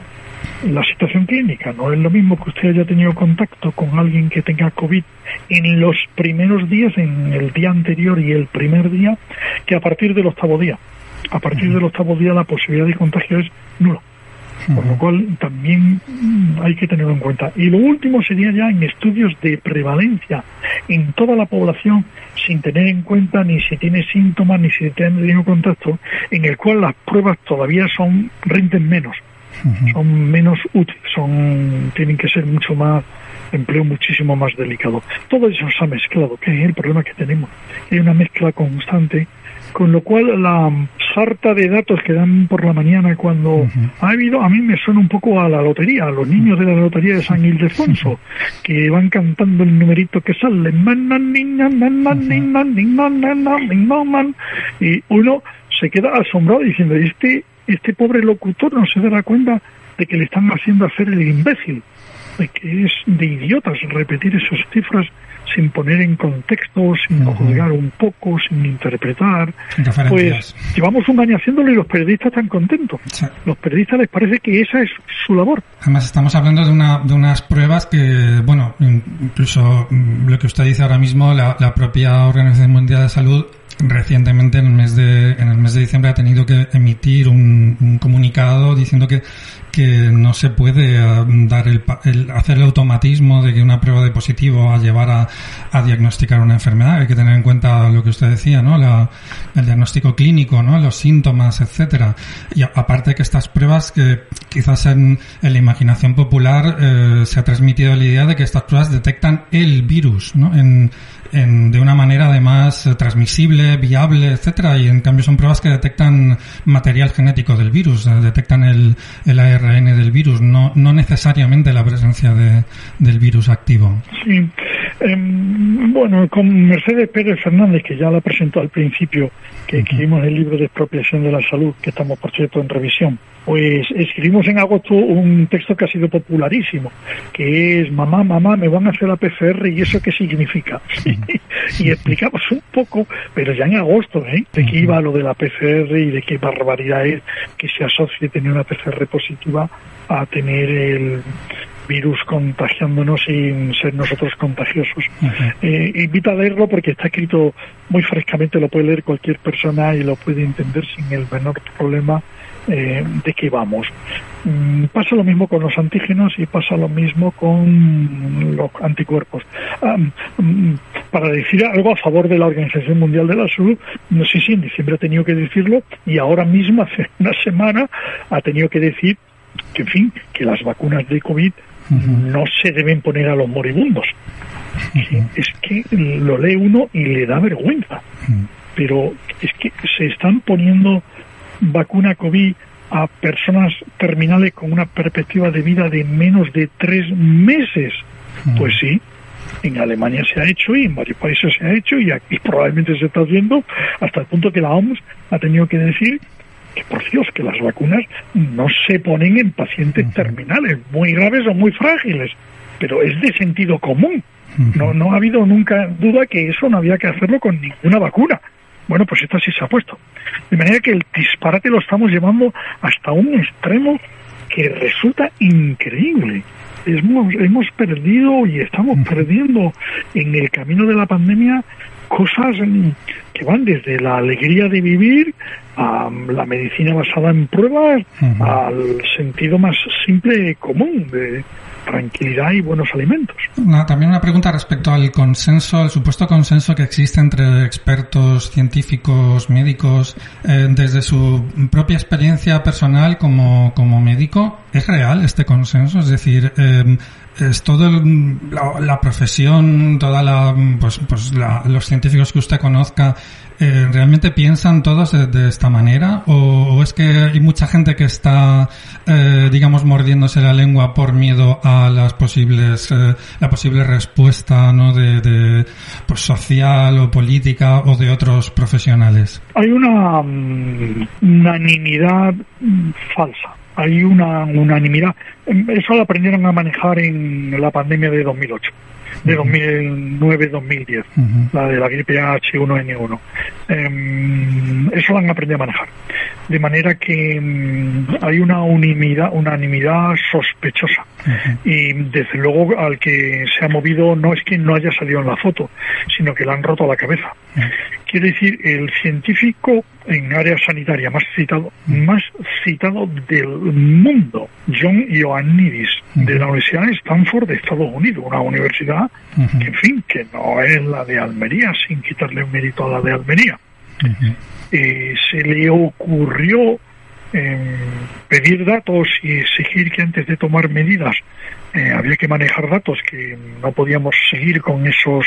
la situación clínica. No es lo mismo que usted haya tenido contacto con alguien que tenga COVID en los primeros días, en el día anterior y el primer día, que a partir del octavo día a partir del octavo día la posibilidad de contagio es nula. Por lo cual también hay que tenerlo en cuenta. Y lo último sería ya en estudios de prevalencia en toda la población, sin tener en cuenta ni si tiene síntomas ni si tiene contacto, en el cual las pruebas todavía son rinden menos, son menos útiles, son tienen que ser mucho más empleo muchísimo más delicado. Todo eso se ha mezclado, que es el problema que tenemos. Hay una mezcla constante con lo cual la sarta de datos que dan por la mañana cuando ha habido, a mí me suena un poco a la lotería, a los niños de la lotería de San Ildefonso, que van cantando el numerito que sale, y uno se queda asombrado diciendo, este, este pobre locutor no se dará cuenta de que le están haciendo hacer el imbécil, de que es de idiotas repetir esas cifras sin poner en contexto, sin juzgar un poco, sin interpretar. Pues llevamos un año haciéndolo y los periodistas están contentos. Los periodistas les parece que esa es su labor. Además estamos hablando de, una, de unas pruebas que, bueno, incluso mm, lo que usted dice ahora mismo, la, la propia Organización Mundial de Salud recientemente en el mes de en el mes de diciembre ha tenido que emitir un, un comunicado diciendo que que no se puede eh, dar el, el, hacer el automatismo de que una prueba de positivo a llevar a, a, diagnosticar una enfermedad. Hay que tener en cuenta lo que usted decía, ¿no? La, el diagnóstico clínico, ¿no? Los síntomas, etcétera. Y aparte que estas pruebas que quizás en, la imaginación popular eh, se ha transmitido la idea de que estas pruebas detectan el virus, ¿no? En, de una manera además eh, transmisible, viable, etcétera, y en cambio son pruebas que detectan material genético del virus, eh, detectan el, el del virus, no, no necesariamente la presencia de, del virus activo. Eh, bueno, con Mercedes Pérez Fernández, que ya la presentó al principio, que escribimos el libro de expropiación de la salud, que estamos, por cierto, en revisión, pues escribimos en agosto un texto que ha sido popularísimo, que es mamá, mamá, me van a hacer la PCR y eso qué significa. y explicamos un poco, pero ya en agosto, ¿eh? de qué iba lo de la PCR y de qué barbaridad es que se asocie tener una PCR positiva a tener el virus contagiándonos sin ser nosotros contagiosos. Uh -huh. eh, invito a leerlo porque está escrito muy frescamente, lo puede leer cualquier persona y lo puede entender sin el menor problema eh, de qué vamos. Mm, pasa lo mismo con los antígenos y pasa lo mismo con los anticuerpos. Mm, para decir algo a favor de la Organización Mundial de la Salud, no sé si en diciembre ha tenido que decirlo y ahora mismo, hace una semana, ha tenido que decir que, en fin, que las vacunas de COVID no se deben poner a los moribundos. Es que lo lee uno y le da vergüenza. Pero es que se están poniendo vacuna COVID a personas terminales con una perspectiva de vida de menos de tres meses. Pues sí, en Alemania se ha hecho y en varios países se ha hecho y aquí probablemente se está haciendo hasta el punto que la OMS ha tenido que decir que por Dios, que las vacunas no se ponen en pacientes terminales, muy graves o muy frágiles, pero es de sentido común. No, no ha habido nunca duda que eso no había que hacerlo con ninguna vacuna. Bueno, pues esto sí se ha puesto. De manera que el disparate lo estamos llevando hasta un extremo que resulta increíble. Hemos, hemos perdido y estamos perdiendo en el camino de la pandemia cosas que van desde la alegría de vivir a la medicina basada en pruebas uh -huh. al sentido más simple común de tranquilidad y buenos alimentos. Una, también una pregunta respecto al consenso, al supuesto consenso que existe entre expertos científicos, médicos, eh, desde su propia experiencia personal como, como médico. ¿Es real este consenso? Es decir, eh, es todo el, la, la, profesión, toda la, pues, pues la, los científicos que usted conozca, eh, ¿realmente piensan todos de, esta manera? ¿O, ¿O, es que hay mucha gente que está, eh, digamos, mordiéndose la lengua por miedo a las posibles, eh, la posible respuesta, ¿no? De, de, pues, social o política o de otros profesionales? Hay una um, unanimidad falsa hay una unanimidad. Eso lo aprendieron a manejar en la pandemia de 2008, de 2009-2010, uh -huh. la de la gripe H1N1. Eh, eso lo han aprendido a manejar. De manera que um, hay una unanimidad, unanimidad sospechosa. Uh -huh. Y desde luego al que se ha movido no es que no haya salido en la foto, sino que le han roto la cabeza. Uh -huh. Quiere decir, el científico en área sanitaria más citado, más citado del mundo, John Ioannidis, uh -huh. de la Universidad de Stanford de Estados Unidos, una universidad uh -huh. que, en fin, que no es la de Almería, sin quitarle mérito a la de Almería. Uh -huh. eh, se le ocurrió eh, pedir datos y exigir que antes de tomar medidas eh, había que manejar datos, que no podíamos seguir con esos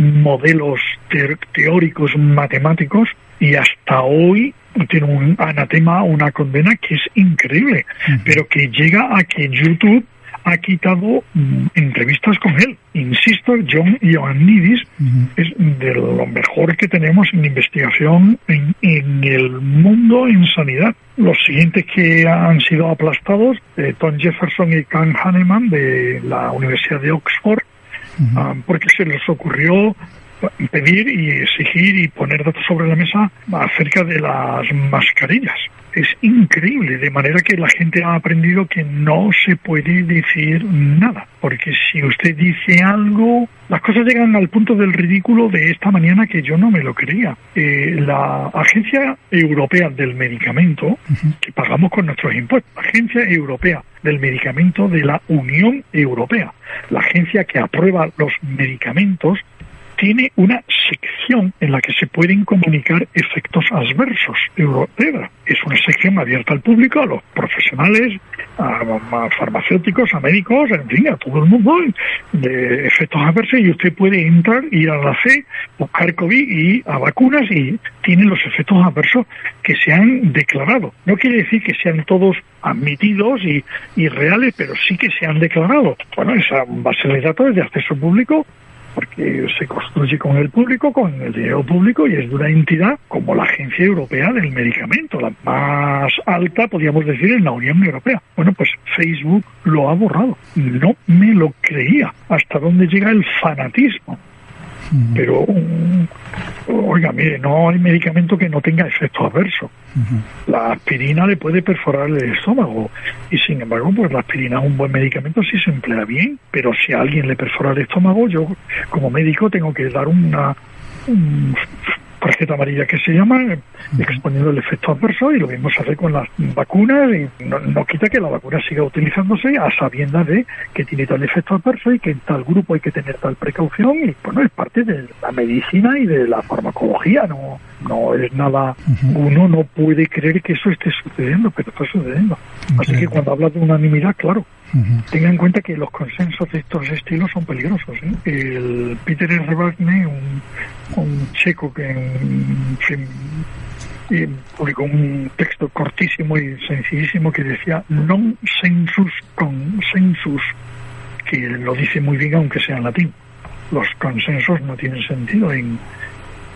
modelos te teóricos matemáticos y hasta hoy tiene un anatema, una condena que es increíble, uh -huh. pero que llega a que YouTube ha quitado mm, entrevistas con él. Insisto, John Ioannidis uh -huh. es de lo mejor que tenemos en investigación en, en, el mundo en sanidad. Los siguientes que han sido aplastados, eh, Tom Jefferson y Ken Hahnemann de la Universidad de Oxford, um, porque se les ocurrió pedir y exigir y poner datos sobre la mesa acerca de las mascarillas. Es increíble, de manera que la gente ha aprendido que no se puede decir nada, porque si usted dice algo, las cosas llegan al punto del ridículo de esta mañana que yo no me lo creía. Eh, la Agencia Europea del Medicamento, que pagamos con nuestros impuestos, Agencia Europea del Medicamento de la Unión Europea, la agencia que aprueba los medicamentos tiene una sección en la que se pueden comunicar efectos adversos. Es una sección abierta al público, a los profesionales, a, farmacéuticos, a médicos, en fin, a todo el mundo, de efectos adversos y usted puede entrar, ir a la C, buscar COVID y a vacunas y tiene los efectos adversos que se han declarado. No quiere decir que sean todos admitidos y, y reales, pero sí que se han declarado. Bueno, esa base de datos de acceso público porque se construye con el público, con el dinero público y es de una entidad como la Agencia Europea del Medicamento, la más alta, podríamos decir, en la Unión Europea. Bueno, pues Facebook lo ha borrado. No me lo creía. ¿Hasta dónde llega el fanatismo? Pero, oiga, mire, no hay medicamento que no tenga efecto adverso. La aspirina le puede perforar el estómago y, sin embargo, pues la aspirina es un buen medicamento si se emplea bien, pero si a alguien le perfora el estómago, yo como médico tengo que dar una tarjeta amarilla que se llama, exponiendo el efecto adverso, y lo mismo se hace con las vacunas, y no, quita que la vacuna siga utilizándose a sabiendas de que tiene tal efecto adverso y que en tal grupo hay que tener tal precaución, y bueno, es parte de la medicina y de la farmacología, no, no es nada, uno no puede creer que eso esté sucediendo, pero está sucediendo. Así que cuando habla de unanimidad, claro, Tenga en cuenta que los consensos de estos estilos son peligrosos. ¿eh? El Peter R. Un, un checo que en publicó un texto cortísimo y sencillísimo que decía non sensus consensus, que lo dice muy bien aunque sea en latín. Los consensos no tienen sentido en,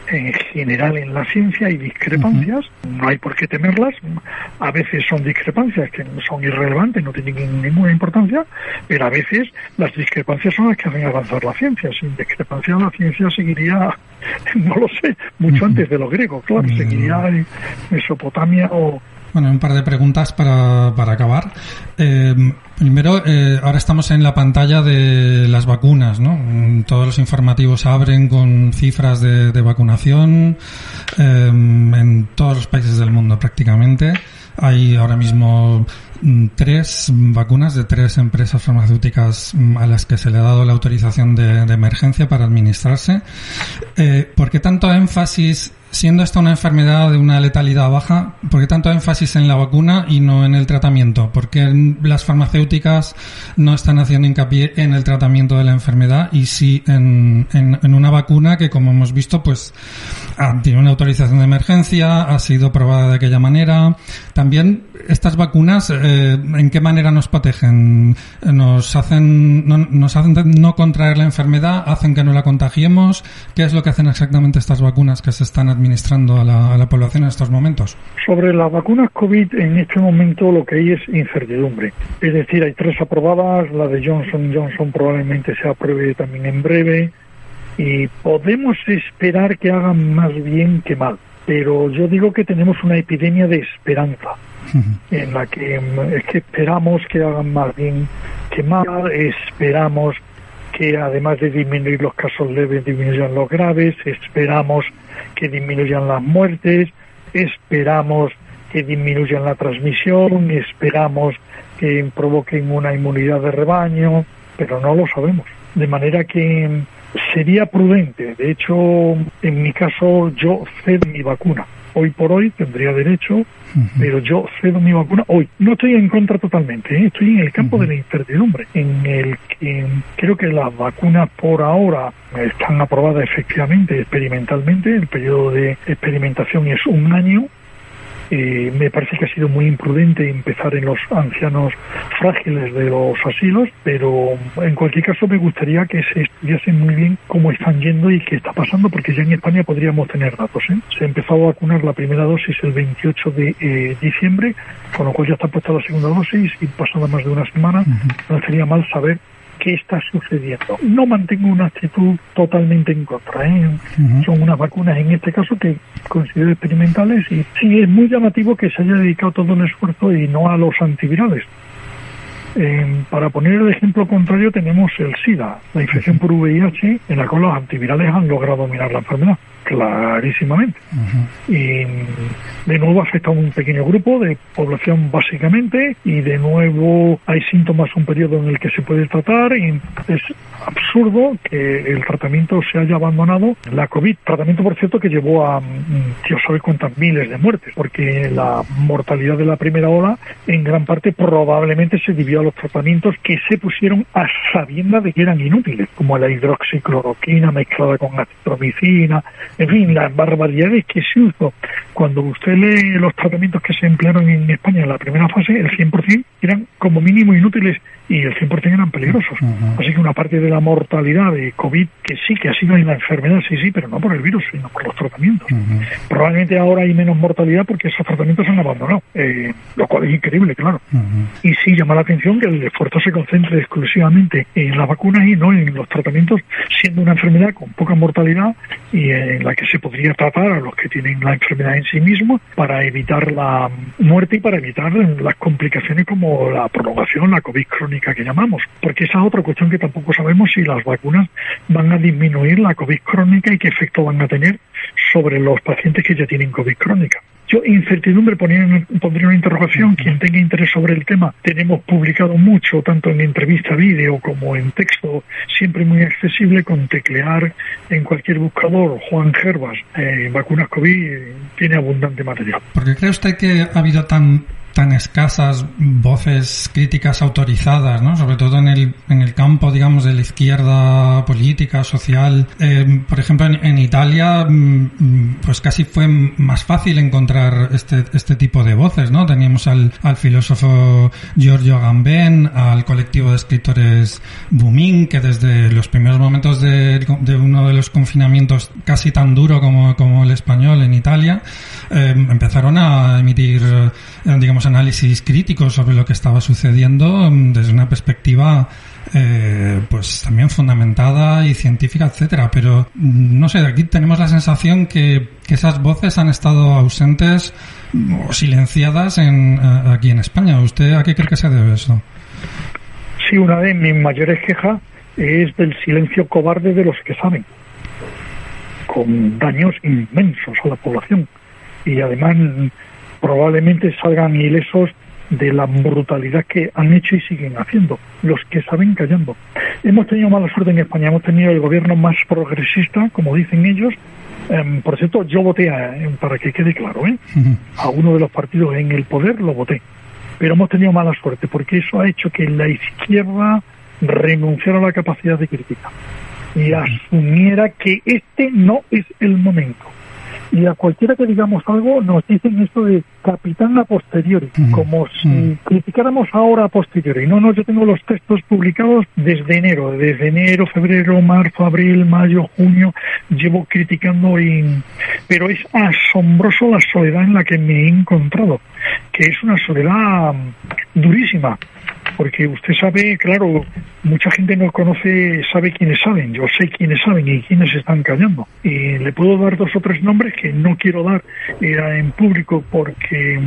en general en la ciencia hay discrepancias, no hay por qué temerlas, a veces son discrepancias que son irrelevantes, no tienen ninguna importancia, pero a veces las discrepancias son las que hacen avanzar la ciencia. Sin discrepancia la ciencia seguiría, no lo sé, mucho antes de los griegos, claro, seguiría en Mesopotamia o, bueno, un par de preguntas para, para acabar. Eh, primero, eh, ahora estamos en la pantalla de las vacunas, ¿no? Todos los informativos abren con cifras de, vacunación eh, en todos los países del mundo prácticamente. Hay ahora mismo mm, tres vacunas de tres empresas farmacéuticas mm, a las que se le ha dado la autorización de, de emergencia para administrarse. Eh, ¿Por qué tanto énfasis siendo esta una enfermedad de una letalidad baja, ¿por qué tanto énfasis en la vacuna y no en el tratamiento? ¿Por qué las farmacéuticas no están haciendo hincapié en el tratamiento de la enfermedad y sí en, en, una vacuna que, como hemos visto, pues ah, tiene una autorización de emergencia, ha sido probada de aquella manera? También estas vacunas, eh, ¿en qué manera nos protegen? ¿Nos hacen no, nos hacen no contraer la enfermedad? ¿Hacen que no la contagiemos? ¿Qué es lo que hacen exactamente estas vacunas que se están administrando? Administrando a la, población en estos momentos? Sobre las vacunas COVID, en este momento lo que hay es incertidumbre. Es decir, hay tres aprobadas, la de Johnson Johnson probablemente se apruebe también en breve y podemos esperar que hagan más bien que mal. Pero yo digo que tenemos una epidemia de esperanza, en la que es que esperamos que hagan más bien que mal, esperamos que además de disminuir los casos leves, disminuyan los graves, esperamos que disminuyan las muertes, esperamos que disminuyan la transmisión, esperamos que provoquen una inmunidad de rebaño, pero no lo sabemos. De manera que sería prudente, de hecho, en mi caso yo cedo mi vacuna hoy por hoy tendría derecho, pero yo cedo mi vacuna hoy. No estoy en contra totalmente, ¿eh? estoy en el campo de la incertidumbre, en el que creo que las vacunas por ahora están aprobadas efectivamente experimentalmente, el periodo de experimentación es un año, eh, me parece que ha sido muy imprudente empezar en los ancianos frágiles de los asilos, pero en cualquier caso me gustaría que se estudiase muy bien cómo están yendo y qué está pasando, porque ya en España podríamos tener datos. ¿eh? Se empezó a vacunar la primera dosis el 28 de eh, diciembre, con lo cual ya está puesta la segunda dosis y pasada más de una semana, no sería mal saber qué está sucediendo. No mantengo una actitud totalmente en contra. ¿eh? Son unas vacunas en este caso que considero experimentales y sí es muy llamativo que se haya dedicado todo el esfuerzo y no a los antivirales. Para poner el ejemplo contrario tenemos el SIDA, la infección por VIH, en la cual los antivirales han logrado dominar la enfermedad clarísimamente. Y de nuevo afecta a un pequeño grupo de población básicamente y de nuevo hay síntomas un periodo en el que se puede tratar y es absurdo que el tratamiento se haya abandonado. La COVID, tratamiento por cierto que llevó a mm, Dios sabe cuántas miles de muertes, porque la mortalidad de la primera ola en gran parte probablemente se debió a los tratamientos que se pusieron a sabienda de que eran inútiles, como la hidroxicloroquina mezclada con acitromicina, en fin, las barbaridades que se usó. Cuando usted lee los tratamientos que se emplearon en España en la primera fase, el 100% eran como mínimo inútiles y el 100% eran peligrosos. Así que una parte de la mortalidad de COVID, que sí que ha sido en la enfermedad, sí, sí, pero no por el virus, sino por los tratamientos. Probablemente ahora hay menos mortalidad porque esos tratamientos se han abandonado, eh, lo cual es increíble, claro. Y sí llama la atención que el esfuerzo se concentre exclusivamente en las vacunas y no en los tratamientos, siendo una enfermedad con poca mortalidad y en la que se podría tratar a los que tienen la enfermedad en sí mismo para evitar la muerte y para evitar las complicaciones como la prolongación, la COVID crónica que llamamos, porque esa es otra cuestión que tampoco sabemos si las vacunas van a disminuir la COVID crónica y qué efecto van a tener sobre los pacientes que ya tienen COVID crónica. Yo, incertidumbre, ponía, pondría una interrogación. Quien tenga interés sobre el tema, tenemos publicado mucho, tanto en entrevista vídeo como en texto, siempre muy accesible, con teclear en cualquier buscador Juan Gervas, eh, vacunas COVID, tiene abundante material. ¿Por qué cree usted que ha habido tan tan escasas voces críticas autorizadas, ¿no? sobre todo en el, en el campo, digamos, de la izquierda política, social. Eh, por ejemplo, en, Italia, mm, pues casi fue más fácil encontrar este, este tipo de voces, ¿no? Teníamos al, al filósofo Giorgio Agamben, al colectivo de escritores Bumin, que desde los primeros momentos de, de uno de los confinamientos casi tan duro como, como el español en Italia, eh, empezaron a emitir, digamos, análisis críticos sobre lo que estaba sucediendo mm, desde una perspectiva eh, pues también fundamentada y científica, etcétera. Pero mm, no sé, aquí tenemos la sensación que, esas voces han estado ausentes o silenciadas en, aquí en España. ¿Usted a qué cree que se debe eso? Sí, una de mis mayores quejas es del silencio cobarde de los que saben, con daños inmensos a la población. Y además probablemente salgan ilesos de la brutalidad que han hecho y siguen haciendo, los que saben callando. Hemos tenido mala suerte en España, hemos tenido el gobierno más progresista, como dicen ellos. Em, por cierto, yo voté, a, em, para que quede claro, ¿eh? a uno de los partidos en el poder lo voté. Pero hemos tenido mala suerte porque eso ha hecho que la izquierda renunciara a la capacidad de crítica y asumiera que este no es el momento y a cualquiera que digamos algo nos dicen esto de capitán a posteriori, como si criticáramos ahora a posteriori. No, no, yo tengo los textos publicados desde enero, desde enero, febrero, marzo, abril, mayo, junio, llevo criticando y... Pero es asombroso la soledad en la que me he encontrado, que es una soledad durísima porque usted sabe, claro, mucha gente no conoce, sabe quiénes saben, yo sé quiénes saben y quiénes están callando. Y le puedo dar dos o tres nombres que no quiero dar en público porque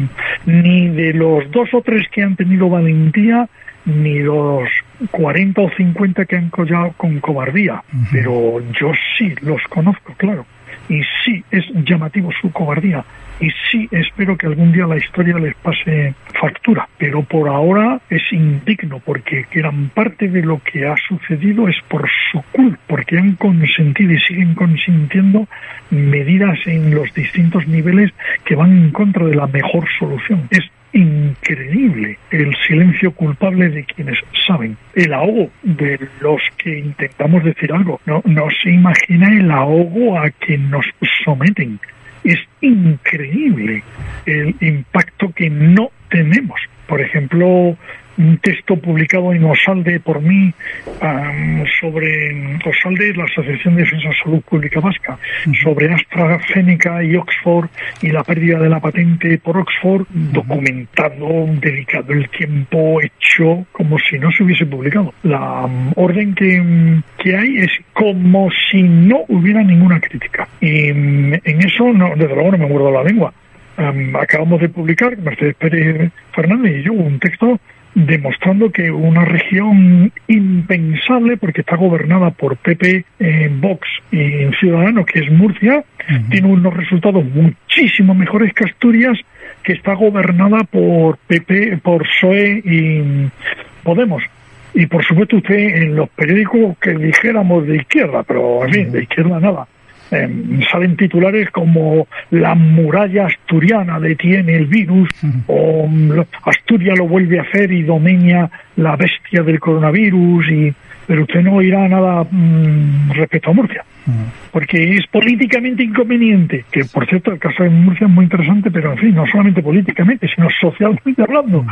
ni de los dos o tres que han tenido valentía, ni los 40 o 50 que han collado con cobardía, pero yo sí los conozco, claro. Y sí es llamativo su cobardía y sí espero que algún día la historia les pase factura, pero por ahora es indigno porque gran parte de lo que ha sucedido es por su culpa, porque han consentido y siguen consintiendo medidas en los distintos niveles que van en contra de la mejor solución. Es increíble el silencio culpable de quienes saben, el ahogo de los que intentamos decir algo. No, no se imagina el ahogo a quien nos someten es increíble el impacto que no tenemos. Por ejemplo, un texto publicado en Osalde por mí sobre Osalde, la Asociación de Defensa de Salud Pública Vasca, sobre AstraZeneca y Oxford y la pérdida de la patente por Oxford, documentado, dedicado el tiempo, hecho como si no se hubiese publicado. La orden que, que hay es como si no hubiera ninguna crítica. Y en eso, no, desde luego, no me muerdo la lengua. acabamos de publicar, Mercedes Pérez Fernández y yo, un texto demostrando que una región impensable, porque está gobernada por PP, eh, Vox y Ciudadanos, que es Murcia, tiene unos resultados muchísimo mejores que Asturias, que está gobernada por PP, por PSOE y Podemos. Y por supuesto usted en los periódicos que dijéramos de izquierda, pero en fin, de izquierda nada eh, salen titulares como la muralla asturiana detiene el virus o mm, Asturias lo vuelve a hacer y domina la bestia del coronavirus y pero usted no oirá nada mm, respecto a Murcia porque es políticamente inconveniente que por cierto el caso de Murcia es muy interesante pero en fin no solamente políticamente sino socialmente hablando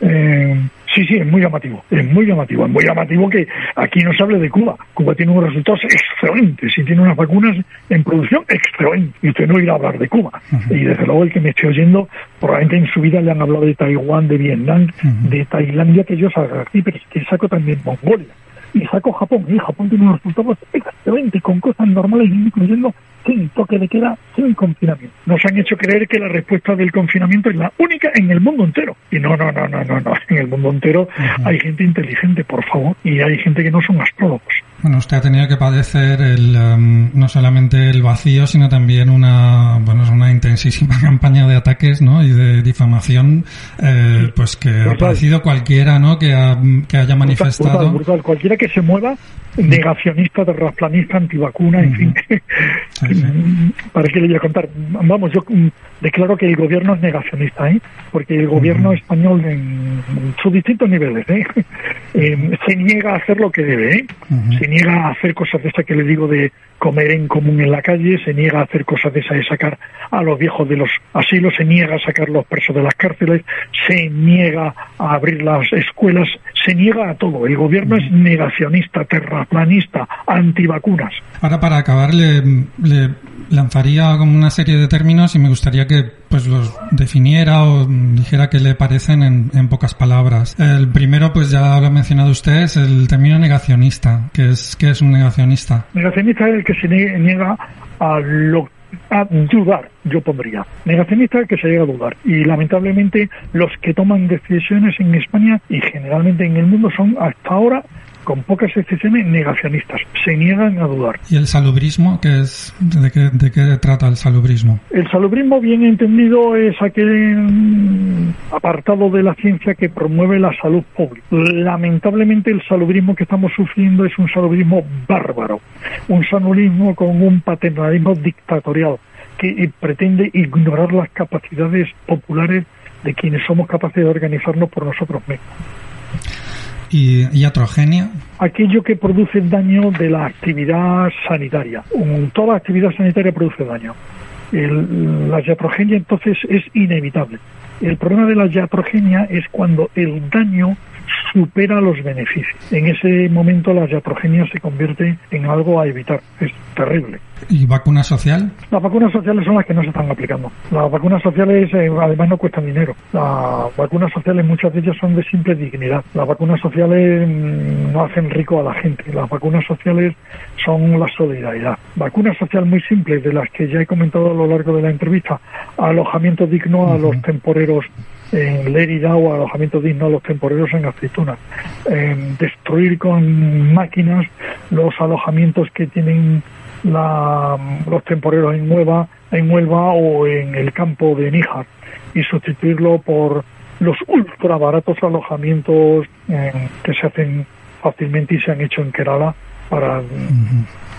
eh, Sí, sí, es muy llamativo, es muy llamativo, es muy llamativo que aquí no se hable de Cuba. Cuba tiene unos resultados excelentes y tiene unas vacunas en producción excelentes. Y usted no irá a hablar de Cuba. Y desde luego el que me esté oyendo, probablemente en su vida le han hablado de Taiwán, de Vietnam, de Tailandia, que yo salga aquí, pero es que saco también Mongolia y saco Japón. Y Japón tiene unos resultados excelentes con cosas normales, incluyendo sin toque de queda, sin confinamiento. Nos han hecho creer que la respuesta del confinamiento es la única en el mundo entero. Y no, no, no, no, no, no. En el mundo entero hay gente inteligente, por favor, y hay gente que no son astrólogos. Bueno, usted ha tenido que padecer el, em, no solamente el vacío, sino también una, bueno, una intensísima campaña de ataques, ¿no? Y de difamación, eh, pues que ha parecido cualquiera, ¿no? Que, que haya manifestado. Cualquiera que se mueva negacionista, terraplanista, antivacuna, en fin. ¿Para qué le voy a contar? Vamos, yo mm, declaro que el gobierno es negacionista, ¿eh? porque el gobierno español en sus distintos niveles ¿eh? eh, se niega a hacer lo que debe, ¿eh? se niega a hacer cosas de esas que le digo de comer en común en la calle, se niega a hacer cosas de esas de sacar a los viejos de los asilos, se niega a sacar los presos de las cárceles, se niega a abrir las escuelas, se niega a todo. El gobierno es negacionista, terraplanista, antivacunas. Ahora para acabar le, lanzaría como una serie de términos y me gustaría que pues los definiera o dijera qué le parecen en, en, pocas palabras. El primero, pues ya lo ha mencionado usted, es el término negacionista. ¿Qué es, qué es un negacionista? Negacionista es el que se niega a lo a dudar, yo pondría. Negacionista que se llega a dudar. Y lamentablemente los que toman decisiones en España y generalmente en el mundo son hasta ahora con pocas excepciones, negacionistas. Se niegan a dudar. ¿Y el salubrismo? ¿qué es, de, qué, ¿De qué trata el salubrismo? El salubrismo, bien entendido, es aquel mm, apartado de la ciencia que promueve la salud pública. Lamentablemente, el salubrismo que estamos sufriendo es un salubrismo bárbaro, un salubrismo con un paternalismo dictatorial que pretende ignorar las capacidades populares de quienes somos capaces de organizarnos por nosotros mismos y iatrogenia? Aquello que produce daño de la actividad sanitaria. Toda actividad sanitaria produce daño. la iatrogenia entonces es inevitable. El problema de la iatrogenia es cuando el daño supera los beneficios. En ese momento la iatrogenia se convierte en algo a evitar. Es terrible. ¿Y vacuna social? Las vacunas sociales son las que no se están aplicando. Las vacunas sociales eh, además no cuestan dinero. Las vacunas sociales muchas de ellas son de simple dignidad. Las vacunas sociales mm, no hacen rico a la gente. Las vacunas sociales son la solidaridad. Vacunas sociales muy simples de las que ya he comentado a lo largo de la entrevista. Alojamiento digno a los temporeros en Lérida o alojamiento digno a los temporeros en aceitunas. destruir con máquinas los alojamientos que tienen los temporeros en Nueva, en Huelva o en el campo de Níjar y sustituirlo por los ultra baratos alojamientos que se hacen fácilmente y se han hecho en Kerala para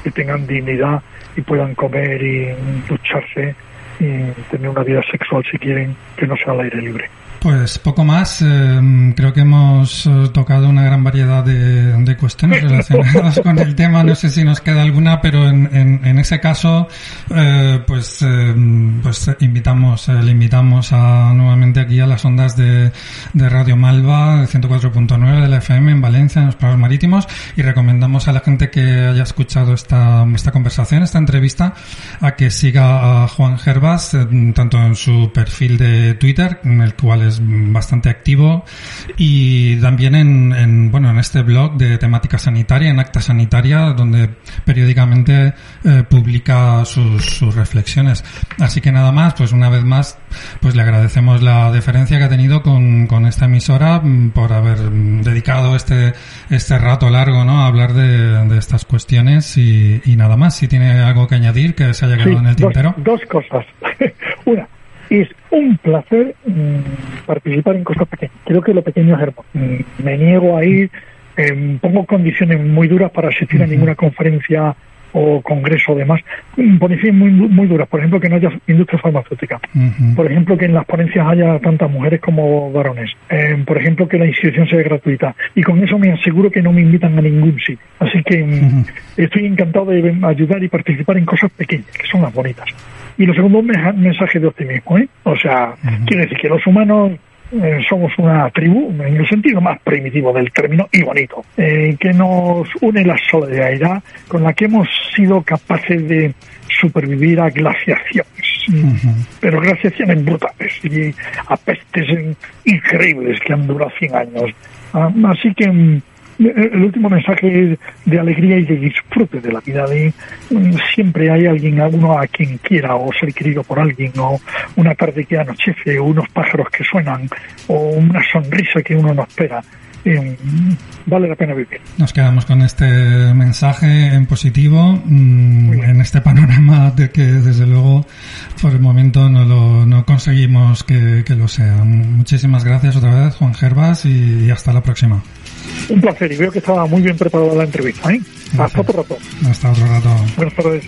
que tengan dignidad y puedan comer y ducharse y tener una vida sexual si quieren que no sea al aire libre. Pues poco más. Eh, creo que hemos eh, tocado una gran variedad de, cuestiones relacionadas con el tema. No sé si nos queda alguna, pero en, en, ese caso, eh, pues, pues invitamos, le invitamos a, nuevamente aquí a las ondas de, de Radio Malva, 104.9 de la FM en Valencia, en los Pagos Marítimos, y recomendamos a la gente que haya escuchado esta, esta conversación, esta entrevista, a que siga a Juan Gervas, tanto en su perfil de Twitter, en el cual es bastante activo. Y también en, bueno en este blog de temática sanitaria en acta sanitaria donde periódicamente eh, publica sus, reflexiones. Así que nada más pues una vez más pues le agradecemos la deferencia que ha tenido con, esta emisora mm, por haber dedicado este este rato largo no a hablar de, estas cuestiones y, nada más. Si tiene algo que añadir que se haya quedado en el tintero. dos cosas. Una es un placer mm, participar en cosas pequeñas. Creo que lo pequeño es hermoso. Mm, me niego a ir, em, pongo condiciones muy duras para asistir a ninguna conferencia o congreso o demás, mm, condiciones muy, muy duras. Por ejemplo, que no haya industria farmacéutica. Por ejemplo, que en las ponencias haya tantas mujeres como varones. Em, por ejemplo, que la inscripción sea gratuita. Y con eso me aseguro que no me invitan a ningún sitio. Así que estoy encantado de ayudar y participar en cosas pequeñas, que son las bonitas. Y lo segundo, un mensaje de optimismo. ¿eh? O sea, quiere decir que los humanos eh, somos una tribu, en el sentido más primitivo del término, y bonito, eh, que nos une la solidaridad con la que hemos sido capaces de supervivir a glaciaciones, pero glaciaciones brutales y a pestes increíbles que han durado 100 años. Ah, así que mm, el último mensaje es de alegría y de disfrute de la vida. De, mm, siempre hay alguien, alguno a quien quiera o ser querido por alguien, o una tarde que anochece, o unos pájaros que suenan, o una sonrisa que uno no espera. Eh, vale la pena vivir. Nos quedamos con este mensaje en positivo, mm, en este panorama de que desde luego por el momento no lo no conseguimos que, lo sea. Muchísimas gracias otra vez, Juan Gervas, y hasta la próxima. Un placer y veo que estaba muy bien preparada la entrevista. ¿eh? Hasta otro rato. Hasta otro rato. Buenas tardes.